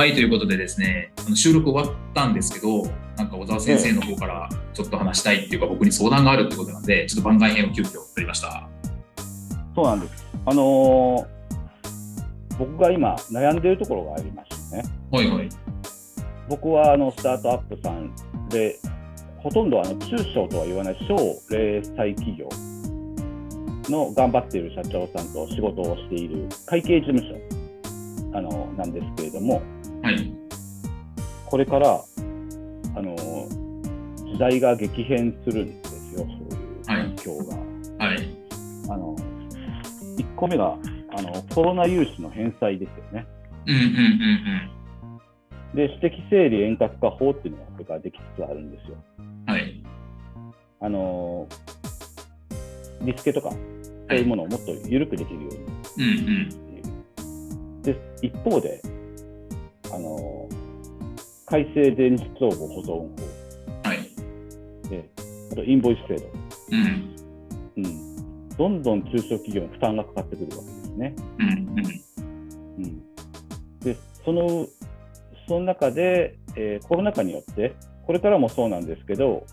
はい、ということでですね、あの収録終わったんですけど、なんか小沢先生の方からちょっと話したいっていうか、僕に相談があるってことなんで、ちょっと番外編を急遽取りました。そうなんです。あのー僕が今悩んでいるところがありましてね。はいはい。僕はあのスタートアップさんで、ほとんどあの中小とは言わない小零細企業の頑張っている社長さんと仕事をしている会計事務所あのなんですけれども、はい。これからあの時代が激変するんですよ、そういう環境が。はい。あの1個目があのコロナ融資の返済ですよね。うんうんうんで、私的整理円滑化法っていうのがこれからできつつあるんですよ。うん。はい。あのーリスケとか、そういうものをもっと緩くできるようにうんうん。で、一方で、あのー改正電子帳簿保存法はい。で、あとインボイス制度。うん。うん。どんどん中小企業に負担がかかってくるわけですね。うんうん。うん。で、その、その中で、えーコロナ禍によって、これからもそうなんですけど、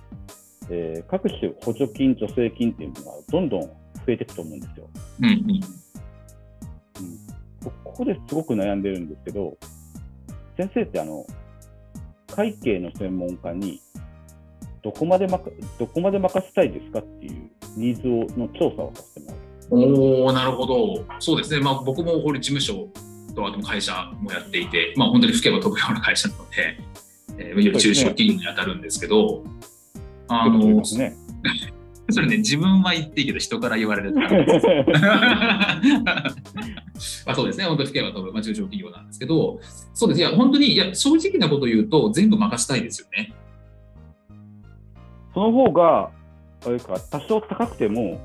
えー各種補助金、助成金っていうのがどんどん増えていくと思うんですよ。うんうん。ここですごく悩んでるんですけど、先生ってあの会計の専門家にどこまでまかどこまで任せたいですかっていうニーズをの調査をさせてもらう。おおなるほど。そうですね。まあ僕も法律事務所とあと会社もやっていて、まあ本当に吹けば飛ぶような会社なので、えー、いわゆる中小企業に当たるんですけど、あの、ね。それね、自分は言っていいけど、人から言われると。まあそうですね、本当に吹けば飛ぶ、まあ、中小企業なんですけど、そうです。いや、本当に、いや、正直なこと言うと、全部任せたいですよね。その方があれか多少高くても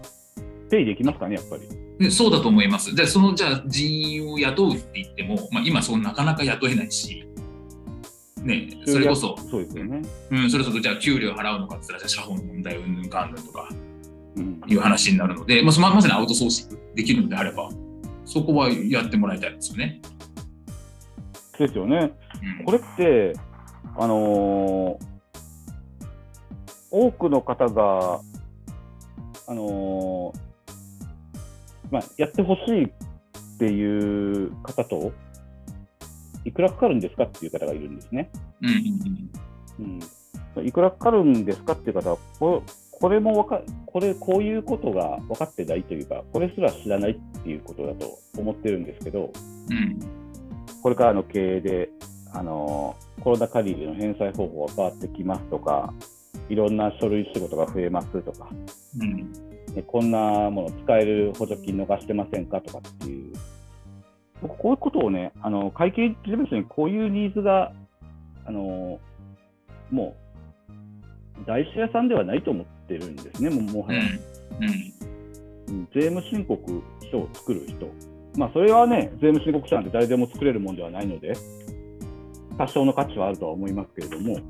ペイできますかねやっぱり。でそうだと思います。じゃあ、その、じゃあ、人員を雇うって言っても、まあ、今、そうなかなか雇えないし、ね、それこそ、そうですよね。うん、それこそ、じゃあ、給料払うのかって言ったら、じゃあ、社保の問題、うんぬんかんぬんとかうんいう話になるので、まあ、まさにアウトソーシングできるのであれば、そこはやってもらいたいですよね。ですよね。うん、これって、あのー多くの方が、あのーまあ、やってほしいっていう方と、いくらかかるんですかっていう方がいるんですね。うんうんうん、いくらかかるんですかっていう方は、ここれもわかこれ、こういうことが分かってないというか、これすら知らないっていうことだと思ってるんですけど、うんうんこれからの経営で、あのコロナ借りの返済方法が変わってきますとか、いろんな書類仕事が増えますとか、うん。ね、こんなもの使える補助金逃してませんかとかっていう、僕、こういうことをね、あの会計事務所にこういうニーズが、あのもう、台車屋さんではないと思ってるんですね、もうもはや。うん。うん。税務申告書を作る人、まあ、それはね、税務申告書なんて誰でも作れるもんではないので、多少の価値はあるとは思いますけれども、うん。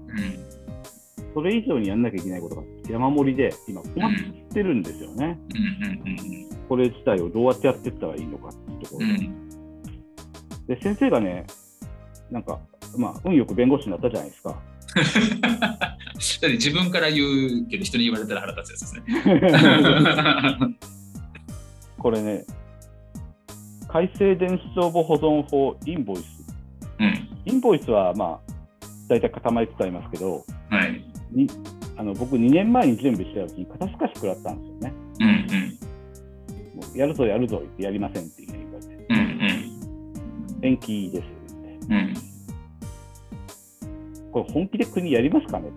それ以上にやんなきゃいけないことが山盛りで、今、困ってるんですよね、これ自体をどうやってやっていったらいいのかっていうところうんうん。で、先生がね、なんか、まあ、運よく弁護士になったじゃないですか。だって自分から言うけど人に言われたら腹立つやつですね。これね、改正電子帳簿保存法インボイス。うん。インボイスは、まあ、大体固まりつつありますけど、はい。にあの僕、2年前に準備した時に肩透かし食らったんですよね。うんうん。もうやるぞやるぞ言ってやりませんって言われて。うんうん。延期ですって。うん。これ本気で国やりますかね？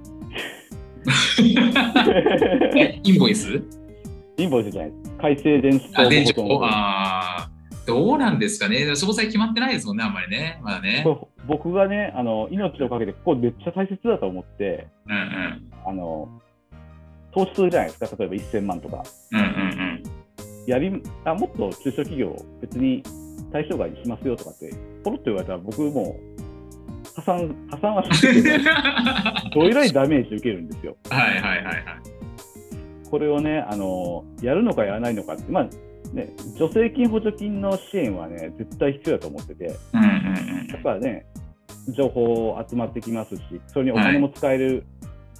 えインボイス？インボイスじゃない。改正電子帳池あーどうなんですかね？詳細決まってないですもんね、あんまりね。まだね。僕がねあの、命をかけて、ここめっちゃ大切だと思って、うんうん。あの投資するじゃないですか、例えば1000万とか。うんうんやりあもっと中小企業、別に対象外にしますよとかって、ポロッと言われたら、僕もう破産破産はしてうん。るけど、えらいダメージ受けるんですよ。いはいはいはい。これをね、あのやるのかやらないのかって、まあね、助成金、補助金の支援はね、絶対必要だと思ってて、うんうんやっぱね、情報集まってきますし、それにお金も使える、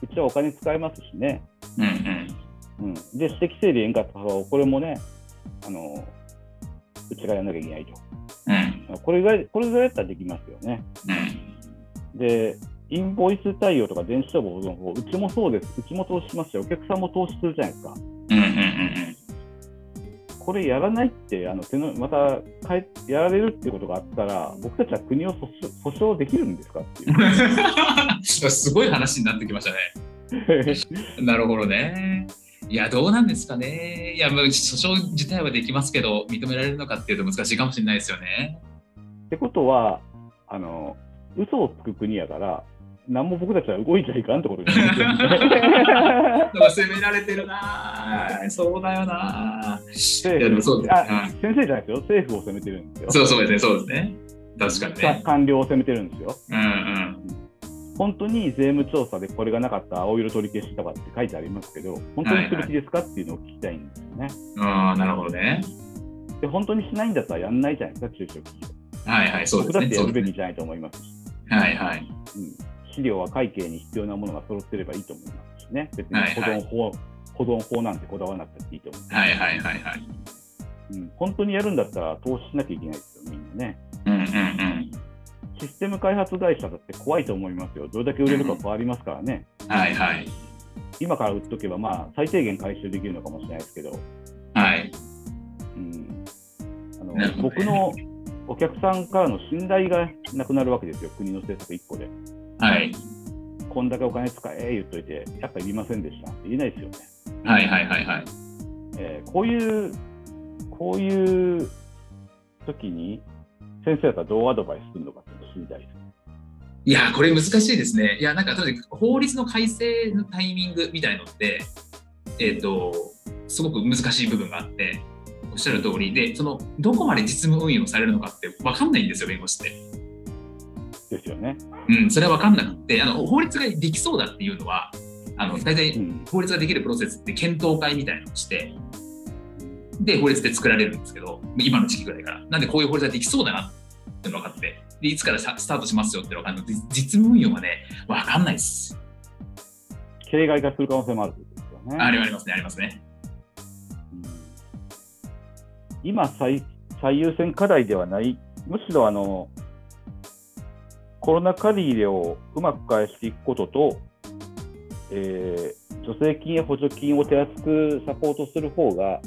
うちはお金使えますしね、うん。うんうん。うん、で、私的整理円滑化を、これもね、あのうちがやらなきゃいけないと。うんこれぐらい、これぐらいだったらできますよね。うん。で、インボイス対応とか電子帳簿の方、うちもそうです。うちも投資しますし、お客さんも投資するじゃないですか。うんうんうんこれやらないって、あの手のまたやられるってことがあったら、僕たちは国を訴訟訴訟できるんですかっていう。うん。すごい話になってきましたね。なるほどね。いや、どうなんですかね。いや、まあ訴訟自体はできますけど、認められるのかっていうと難しいかもしれないですよね。ってことは、あの嘘をつく国やから、何も僕たちは動いちゃいかんってことです責められてるなぁそうだよなぁいや、でもそうです先生じゃないですよ、政府を責めてるんですよ。そうそうですね、そうですね。確かにね。官僚を責めてるんですよ。うんうん。本当に税務調査でこれがなかった青色取り消しとかって書いてありますけど、本当にする気ですかっていうのを聞きたいんですよね。ああ、なるほどね。で、本当にしないんだったらやんないじゃないですか、中小企業。はいはい、そうですね。僕だってやるべきじゃないと思いますし、はいはい。うん、資料は会計に必要なものが揃ってればいいと思いますしね、別にはいはい保存法、保存法なんてこだわらなくていいと思う、はいはいはいはい。うん。本当にやるんだったら投資しなきゃいけないですよ、みんなね。うんうんうん。システム開発会社だって怖いと思いますよ。どれだけ売れるか変わりますからね。はいはい。今から売っとけば、まあ、最低限回収できるのかもしれないですけど、はい。うんあのね僕のお客さんからの信頼がなくなるわけですよ、国の政策1個で。はい。こんだけお金使え言っといて、やっぱいりませんでしたって言えないですよね。はいはいはいはい。えーこういう、こういう時に、先生だったらどうアドバイスするのかっていうのを知りたいです。いや、これ難しいですね。いや、なんか、とにかく法律の改正のタイミングみたいのって、えっ、と、すごく難しい部分があって、おっしゃる通りで、その、どこまで実務運用されるのかって分かんないんですよ、弁護士って。ですよね。うん、それは分かんなくて、あの法律ができそうだっていうのは、あの大体うん。法律ができるプロセスって検討会みたいなのをして、で、法律で作られるんですけど、今の時期ぐらいから。なんでこういう法律ができそうだなっていうのが分かって、でいつからさスタートしますよっていうのが分かんない。実務運用はね、分かんないです。形骸化する可能性もあるね。ありますね、ありますね。今最、最優先課題ではない、むしろあのコロナ借り入れをうまく返していくことと、えー助成金や補助金を手厚くサポートする方が、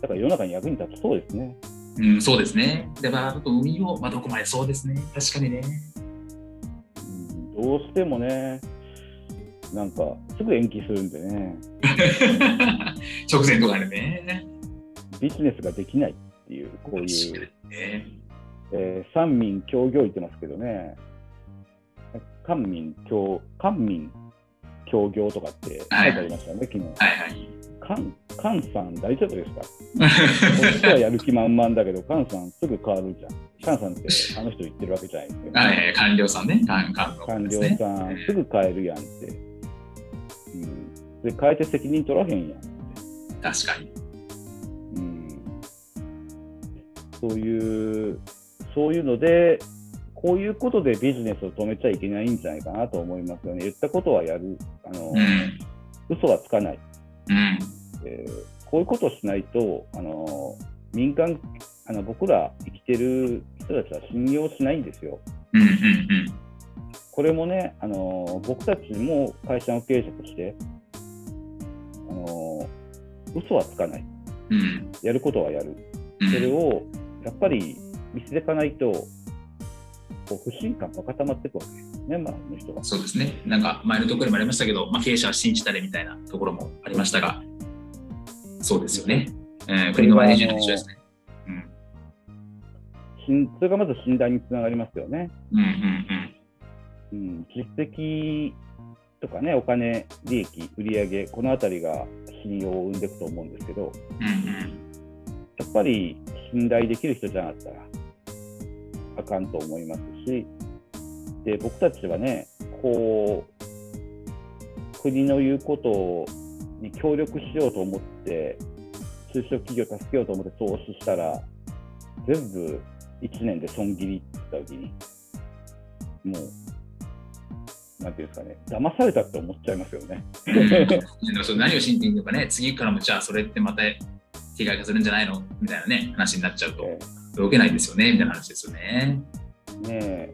だから世の中に役に立ちそうですね。うん、そうですね。で、まあ、あと運用、まあ、どこまでそうですね。確かにね。うんどうしてもね、なんかすぐ延期するんでね、直前とかでね。ビジネスができないっていう、こういう。ねえー三民協業言ってますけどね、官民協、官民協業とかって書いてありましたよね、昨日。はいはい。官、官さん大丈夫ですか？こっちはやる気満々だけど、官さんすぐ変わるじゃん。官さんってあの人言ってるわけじゃないですよ、はいはい、官僚さんね。官官僚。さんすぐ変えるやんって。うん。で、変えて責任取らへんやんって。確かに。そういう、そういうので、こういうことでビジネスを止めちゃいけないんじゃないかなと思いますよね。言ったことはやる。あの、うん。嘘はつかない、うん。えーこういうことをしないと、あの、民間、あの、僕ら生きてる人たちは信用しないんですよ。うんうんこれもね、あの、僕たちも会社の経営者として、あの、嘘はつかない。うん。うん。やることはやる。うんそれをやっぱり見せていかないと、こう不信感が固まっていくわけですね、の人が。そうですね。なんか前のところにもありましたけど、まあ、経営者は信じたれみたいなところもありましたが、そうですよね。えー、国のマネージメント一緒ですね。うん。信それがまず信頼につながりますよね。うんうんうん、実績とかね、お金、利益、売上このあたりが信用を生んでいくと思うんですけど、うん。うんやっぱり信頼できる人じゃなかったらあかんと思いますし、で僕たちはね、こう、国の言うことに協力しようと思って、中小企業を助けようと思って投資したら、全部1年で損切りって言ったときに、もう、なんていうんですかね、騙されたって思っちゃいますよね。何を信じていいのかね、次からもじゃあそれってまた被害がするんじゃないの？みたいなね、話になっちゃうと、え動けないですよね、みたいな話ですよね。ねえ。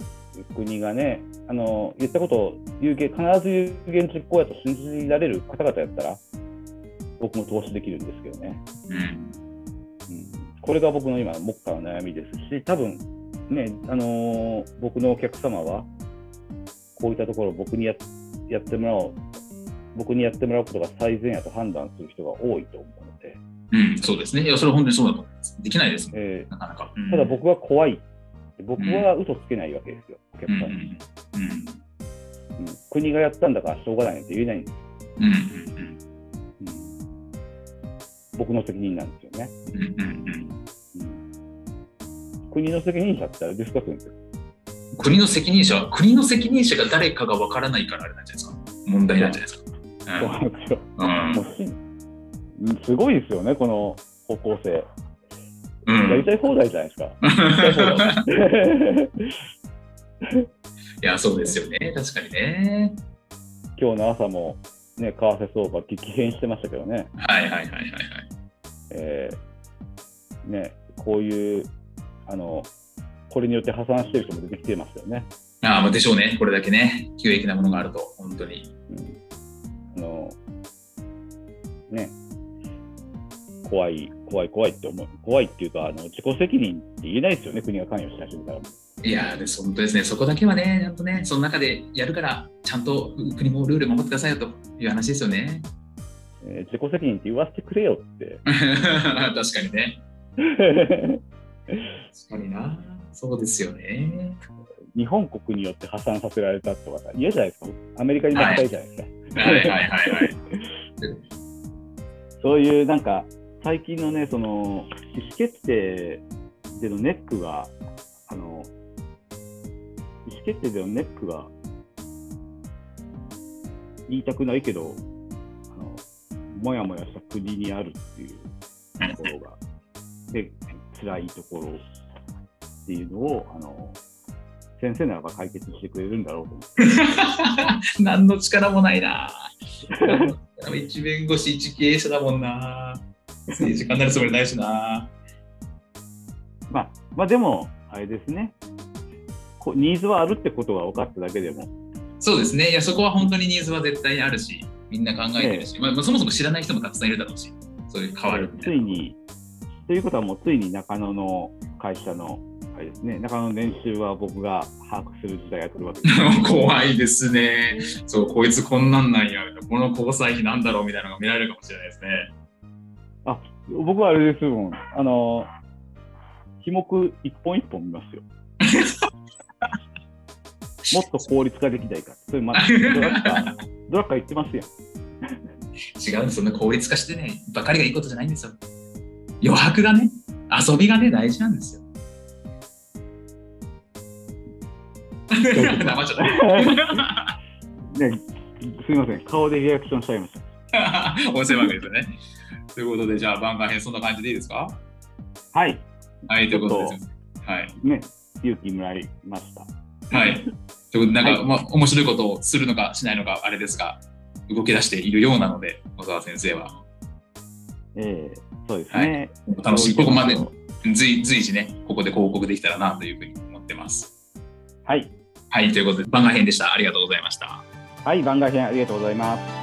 国がね、あの言ったことを有言必ず有言実行やと信じられる方々やったら、僕も投資できるんですけどね、うん。うん、これが僕の今、目下の悩みですし、多分ね、あのー僕のお客様は、こういったところを僕にややってもらおう、僕にやってもらうことが最善やと判断する人が多いと思うので、うん、そうですね。いや、それは本当にそうだと思います。できないですもん、えなかなか。ーただ僕は怖い、僕は嘘つけないわけですよ、お客さん。に。ん、うん、うん。国がやったんだからしょうがないって言えないんです。うん、うん、うん。僕の責任なんですよね。うん、うん、うん。うん。国の責任者って誰ですか。国の責任者？は、国の責任者が誰かがわからないからあれなんじゃないですか？問題なんじゃないですか？そうなんですよ。うん。すごいですよね、この方向性。うん。うんやりたい放題じゃないですか。いや、そうですよね。確かにね。今日の朝も、ね、為替相場激変してましたけどね。はいはいはいはいはい。えーね、こういう、あの、これによって破産してる人も出てきてますよね。ああ、まあでしょうね。これだけね、有益なものがあると、本当に。うん、あの、ね、怖い、怖い、怖いって思う。怖いっていうか、あの自己責任って言えないですよね、国が関与し始めたら。いやーです、本当ですね。そこだけはね、ちゃんとね、その中でやるから、ちゃんと国もルール守ってくださいよという話ですよね。えー自己責任って言わせてくれよって。確かにね。確かにな。そうですよね。日本国によって破産させられたとかさ嫌じゃないですか。アメリカに負けたいじゃないですか。はいはいはいはい。そういうなんか、最近のね、その、意思決定でのネックが、あの、意思決定でのネックが、言いたくないけど、あの、もやもやした国にあるっていうところが、で、辛いところっていうのを、あの、先生ならば解決してくれるんだろうと思って。何の力もないな。一弁護士、一経営者だもんな。政治家になるつもりないしな。まあ、まあでも、あれですね。こうニーズはあるってことが分かっただけでも、そうですね。いや、そこは本当にニーズは絶対にあるし、みんな考えてるし、まあ、そもそも知らない人もたくさんいるだろうし、そういう変わるみたいな。ついに、ということはもうついに中野の会社の、あれですね、中野の年収は僕が把握する時代が来るわけです。怖いですね。そう、こいつこんなんなんや、この交際費なんだろうみたいなのが見られるかもしれないですね。僕はあれですもん、あの、費目一本一本見ますよ。もっと効率化できないか。それまドラッカー、ドラッカー言ってますやん。違うんです、そんな効率化してね、ばかりがいいことじゃないんですよ。余白がね、遊びがね、大事なんですよ。黙っちゃった。ね、すみません、顔でリアクションしちゃいました。音声番組ですよね。ということで、じゃあ番外編そんな感じでいいですか？はい、はい、ということです。はい。ね、勇気もらいました。はい。ということで、なんか、はいまあ、面白いことをするのかしないのか、あれですが、動き出しているようなので、小沢先生は。えーそうですね。楽しい。ここまで随随時ね、ここで報告できたらなというふうに思ってます。はい、はい、ということで、番外編でした。ありがとうございました。はい、番外編ありがとうございます。